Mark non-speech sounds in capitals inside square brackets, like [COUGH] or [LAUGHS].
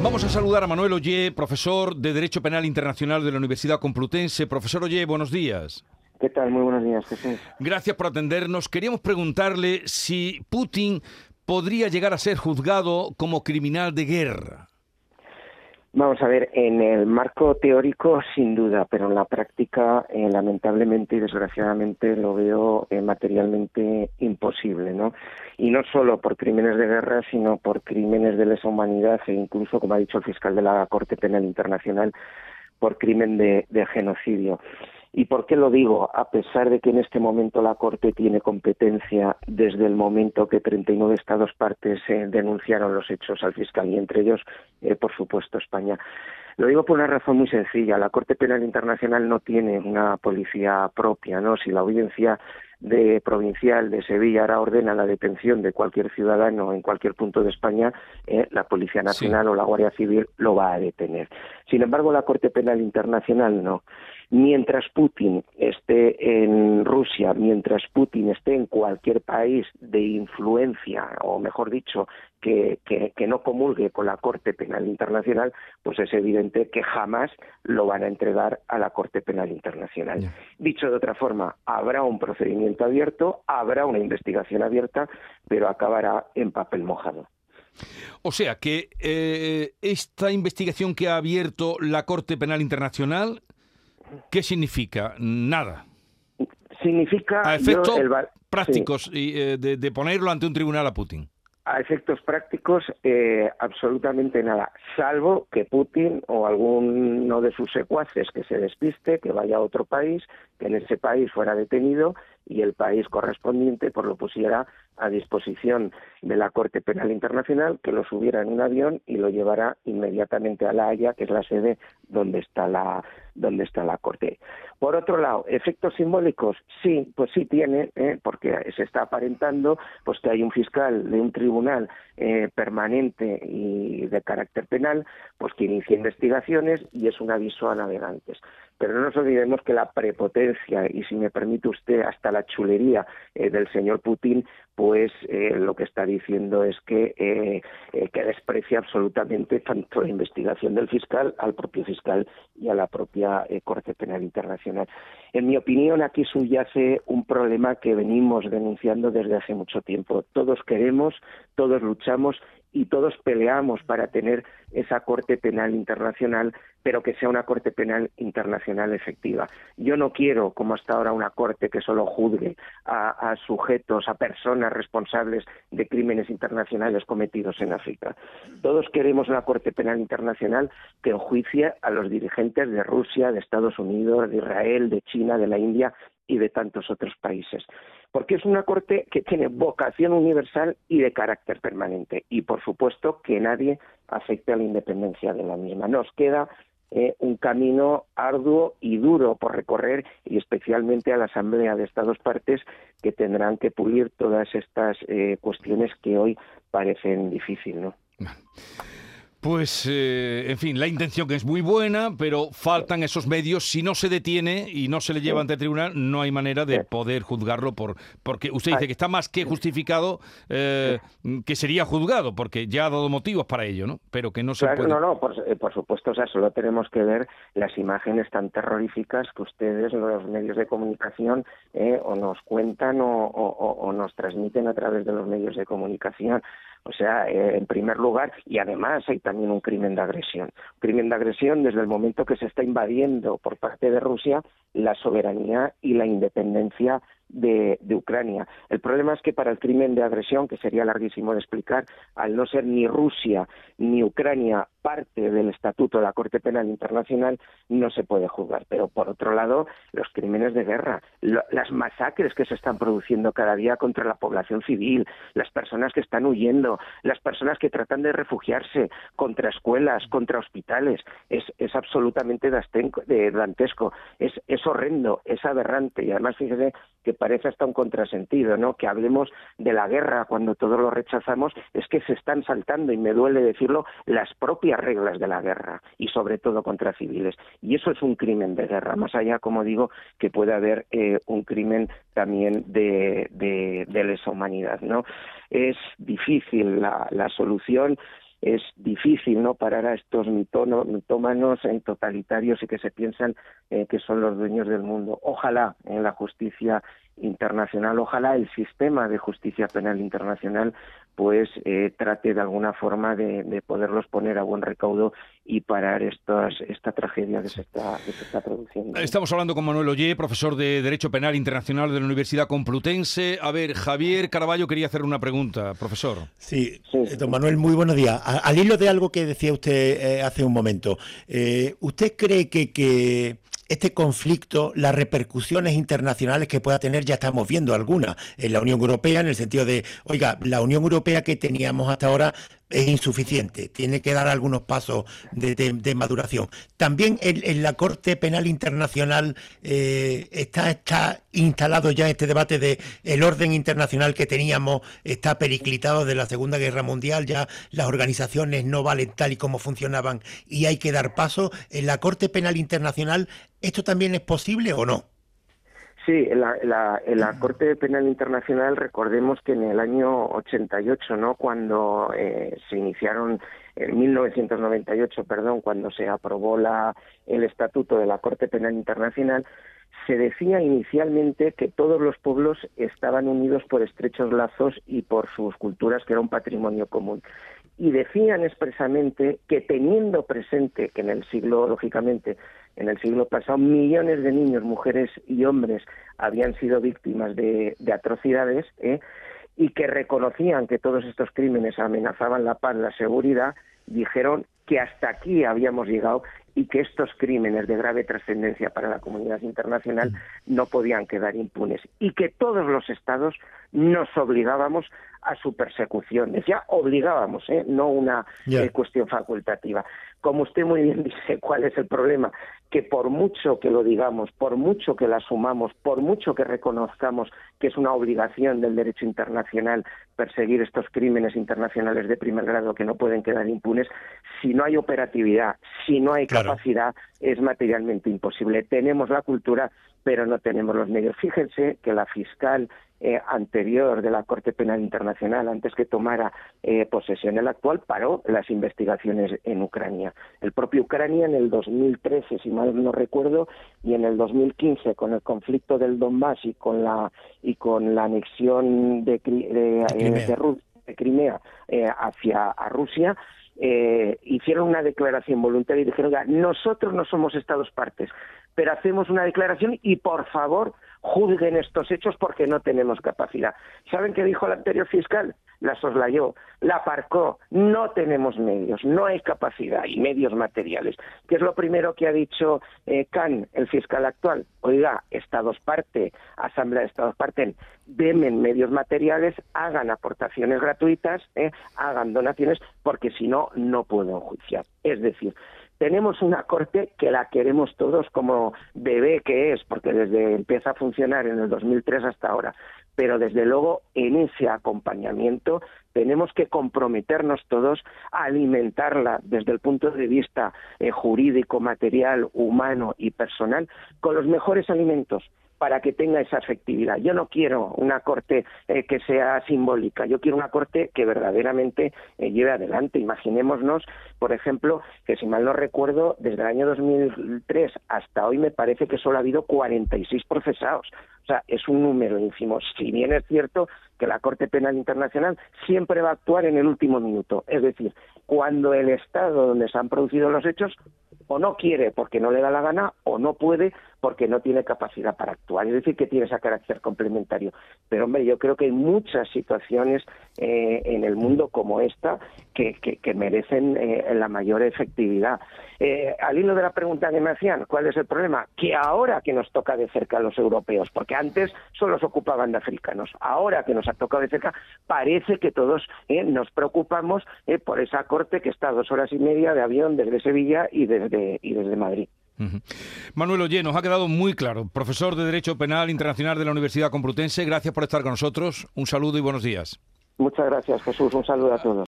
Vamos a saludar a Manuel Ollé, profesor de Derecho Penal Internacional de la Universidad Complutense. Profesor Ollé, buenos días. ¿Qué tal? Muy buenos días, Jesús. Gracias por atendernos. Queríamos preguntarle si Putin podría llegar a ser juzgado como criminal de guerra. Vamos a ver, en el marco teórico sin duda, pero en la práctica eh, lamentablemente y desgraciadamente lo veo eh, materialmente imposible, ¿no? Y no solo por crímenes de guerra, sino por crímenes de lesa humanidad e incluso, como ha dicho el fiscal de la Corte Penal Internacional, por crimen de genocidio. ¿Y por qué lo digo? A pesar de que en este momento la Corte tiene competencia desde el momento que 39 Estados partes eh, denunciaron los hechos al fiscal y entre ellos, eh, por supuesto, España. Lo digo por una razón muy sencilla. La Corte Penal Internacional no tiene una policía propia, ¿no? Si la audiencia de provincial de Sevilla ahora ordena la detención de cualquier ciudadano en cualquier punto de España, eh, la Policía Nacional o la Guardia Civil lo va a detener. Sin embargo, la Corte Penal Internacional no. Mientras Putin esté en Rusia, mientras Putin esté en cualquier país de influencia, o mejor dicho, que, que, no comulgue con la Corte Penal Internacional, pues es evidente que jamás lo van a entregar a la Corte Penal Internacional. Dicho de otra forma, habrá un procedimiento abierto, habrá una investigación abierta, pero acabará en papel mojado. O sea que eh, esta investigación que ha abierto la Corte Penal Internacional ¿Qué significa? Nada. Significa... A efectos prácticos eh, de, ponerlo ante un tribunal a Putin. A efectos prácticos, eh, absolutamente nada, salvo que Putin o alguno de sus secuaces que se despiste, que vaya a otro país, que en ese país fuera detenido y el país correspondiente por lo pusiera a disposición de la Corte Penal Internacional, que lo subiera en un avión y lo llevará inmediatamente a La Haya, que es la sede donde está la, donde está la Corte. Por otro lado, efectos simbólicos, sí, pues sí tiene, ¿eh? porque se está aparentando pues que hay un fiscal de un tribunal eh, permanente y de carácter penal, pues que inicia investigaciones y es un aviso a navegantes. Pero no nos olvidemos que la prepotencia y, si me permite usted, hasta la chulería eh, del señor Putin, pues eh, lo que está diciendo es que, eh, que desprecia absolutamente tanto la investigación del fiscal al propio fiscal y a la propia Corte Penal Internacional. En mi opinión, aquí subyace un problema que venimos denunciando desde hace mucho tiempo. Todos queremos, todos luchamos y todos peleamos para tener esa Corte Penal Internacional, pero que sea una Corte Penal Internacional efectiva. Yo no quiero, como hasta ahora, una Corte que solo juzgue a, sujetos, a personas responsables de crímenes internacionales cometidos en África. Todos queremos una Corte Penal Internacional que enjuicie a los dirigentes de Rusia, de Estados Unidos, de Israel, de China, de la India y de tantos otros países porque es una corte que tiene vocación universal y de carácter permanente y por supuesto que nadie afecte a la independencia de la misma. Nos queda eh, un camino arduo y duro por recorrer y especialmente a la Asamblea de Estados Partes que tendrán que pulir todas estas eh, cuestiones que hoy parecen difíciles. ¿no? Pues, eh, en fin, la intención que es muy buena, pero faltan esos medios. Si no se detiene y no se le lleva ante el tribunal, no hay manera de poder juzgarlo por porque usted dice que está más que justificado eh, que sería juzgado, porque ya ha dado motivos para ello, ¿no? Pero que no se puede... No, no, por, eh, por, supuesto, o sea, solo tenemos que ver las imágenes tan terroríficas que ustedes, los medios de comunicación, o nos cuentan o nos transmiten a través de los medios de comunicación. O sea, eh, en primer lugar, y además hay también un crimen de agresión. Un crimen de agresión desde el momento que se está invadiendo por parte de Rusia la soberanía y la independencia de, Ucrania. El problema es que para el crimen de agresión, que sería larguísimo de explicar, al no ser ni Rusia ni Ucrania parte del Estatuto de la Corte Penal Internacional, no se puede juzgar. Pero por otro lado, los crímenes de guerra, las masacres que se están produciendo cada día contra la población civil, las personas que están huyendo, las personas que tratan de refugiarse contra escuelas, contra hospitales, es, es absolutamente dantesco, es, es horrendo, es aberrante. Y además, fíjese que parece hasta un contrasentido, ¿no? Que hablemos de la guerra cuando todos lo rechazamos, es que se están saltando, y me duele decirlo, las propias reglas de la guerra, y sobre todo contra civiles. Y eso es un crimen de guerra, más allá, como digo, que puede haber eh, un crimen también de, de, lesa humanidad, ¿no? Es difícil la, la solución es difícil no parar a estos mitómanos en totalitarios y que se piensan eh, que son los dueños del mundo. Ojalá en la justicia internacional, ojalá el sistema de justicia penal internacional pues eh, trate de alguna forma de, poderlos poner a buen recaudo y parar estas, esta tragedia que se, está, que se está produciendo. Estamos hablando con Manuel Ollé, profesor de Derecho Penal Internacional de la Universidad Complutense. A ver, Javier Caraballo quería hacer una pregunta, profesor. Sí, eh, don Manuel, muy buenos días. Al hilo de algo que decía usted eh, hace un momento, ¿usted cree que, que este conflicto, las repercusiones internacionales que pueda tener, ya estamos viendo algunas en la Unión Europea, en el sentido de, oiga, la Unión Europea que teníamos hasta ahora es insuficiente, tiene que dar algunos pasos de, maduración. También en, la Corte Penal Internacional eh, está, está instalado ya este debate de el orden internacional que teníamos está periclitado de la Segunda Guerra Mundial, ya las organizaciones no valen tal y como funcionaban y hay que dar paso. En la Corte Penal Internacional, ¿esto también es posible o no? Sí, en la, Corte Penal Internacional recordemos que en el año 88, ¿no? cuando eh, se iniciaron, en 1998, perdón, cuando se aprobó la, el Estatuto de la Corte Penal Internacional, se decía inicialmente que todos los pueblos estaban unidos por estrechos lazos y por sus culturas, que era un patrimonio común. Y decían expresamente que teniendo presente que en el siglo, lógicamente, en el siglo pasado millones de niños, mujeres y hombres habían sido víctimas de, atrocidades ¿eh? y que reconocían que todos estos crímenes amenazaban la paz, la seguridad, dijeron que hasta aquí habíamos llegado y que estos crímenes de grave trascendencia para la comunidad internacional mm. no podían quedar impunes y que todos los estados nos obligábamos a su persecución. Decía obligábamos, ¿eh? no una eh, cuestión facultativa. Como usted muy bien [LAUGHS] dice, ¿cuál es el problema? Que por mucho que lo digamos, por mucho que lo asumamos, por mucho que reconozcamos que es una obligación del derecho internacional perseguir estos crímenes internacionales de primer grado que no pueden quedar impunes, si no hay operatividad, si no hay capacidad, es materialmente imposible. Tenemos la cultura, pero no tenemos los medios. Fíjense que la fiscal eh, anterior de la Corte Penal Internacional, antes que tomara eh, posesión el actual, paró las investigaciones en Ucrania. El propio Ucrania en el 2013, si mal no recuerdo, y en el 2015, con el conflicto del Donbass y con la, y con la anexión de, de, eh, Crimea, hacia a Rusia, hicieron una declaración voluntaria y dijeron, nosotros no somos Estados partes, pero hacemos una declaración y por favor juzguen estos hechos porque no tenemos capacidad. ¿Saben qué dijo el anterior fiscal? La soslayó, la aparcó, no tenemos medios, no hay capacidad y medios materiales. ¿Qué es lo primero que ha dicho eh, Khan, el fiscal actual? Oiga, Estados parte, Asamblea de Estados parten, demen medios materiales, hagan aportaciones gratuitas, eh, hagan donaciones, porque si no, no puedo enjuiciar. Es decir, tenemos una corte que la queremos todos como bebé que es, porque desde empieza a funcionar en el 2003 hasta ahora, pero desde luego en ese acompañamiento tenemos que comprometernos todos a alimentarla desde el punto de vista eh, jurídico, material, humano y personal con los mejores alimentos para que tenga esa efectividad. Yo no quiero una corte eh, que sea simbólica, yo quiero una corte que verdaderamente eh, lleve adelante. Imaginémonos, por ejemplo, que si mal no recuerdo, desde el año 2003 hasta hoy me parece que solo ha habido 46 procesados. O sea, es un número ínfimo. Si bien es cierto que la Corte Penal Internacional siempre va a actuar en el último minuto, es decir, cuando el Estado donde se han producido los hechos o no quiere porque no le da la gana o no puede porque no tiene capacidad para actuar. Es decir, que tiene ese carácter complementario. Pero, hombre, yo creo que hay muchas situaciones eh, en el mundo como esta que, que, merecen eh, la mayor efectividad. Eh, al hilo de la pregunta que me hacían, ¿cuál es el problema? Que ahora que nos toca de cerca a los europeos, porque antes solo se ocupaban de africanos, ahora que nos ha tocado de cerca, parece que todos nos preocupamos por esa corte que está a dos horas y media de avión desde Sevilla y desde, y desde Madrid. Manuel Oye, nos ha quedado muy claro. Profesor de Derecho Penal Internacional de la Universidad Complutense, gracias por estar con nosotros. Un saludo y buenos días. Muchas gracias, Jesús. Un saludo a todos.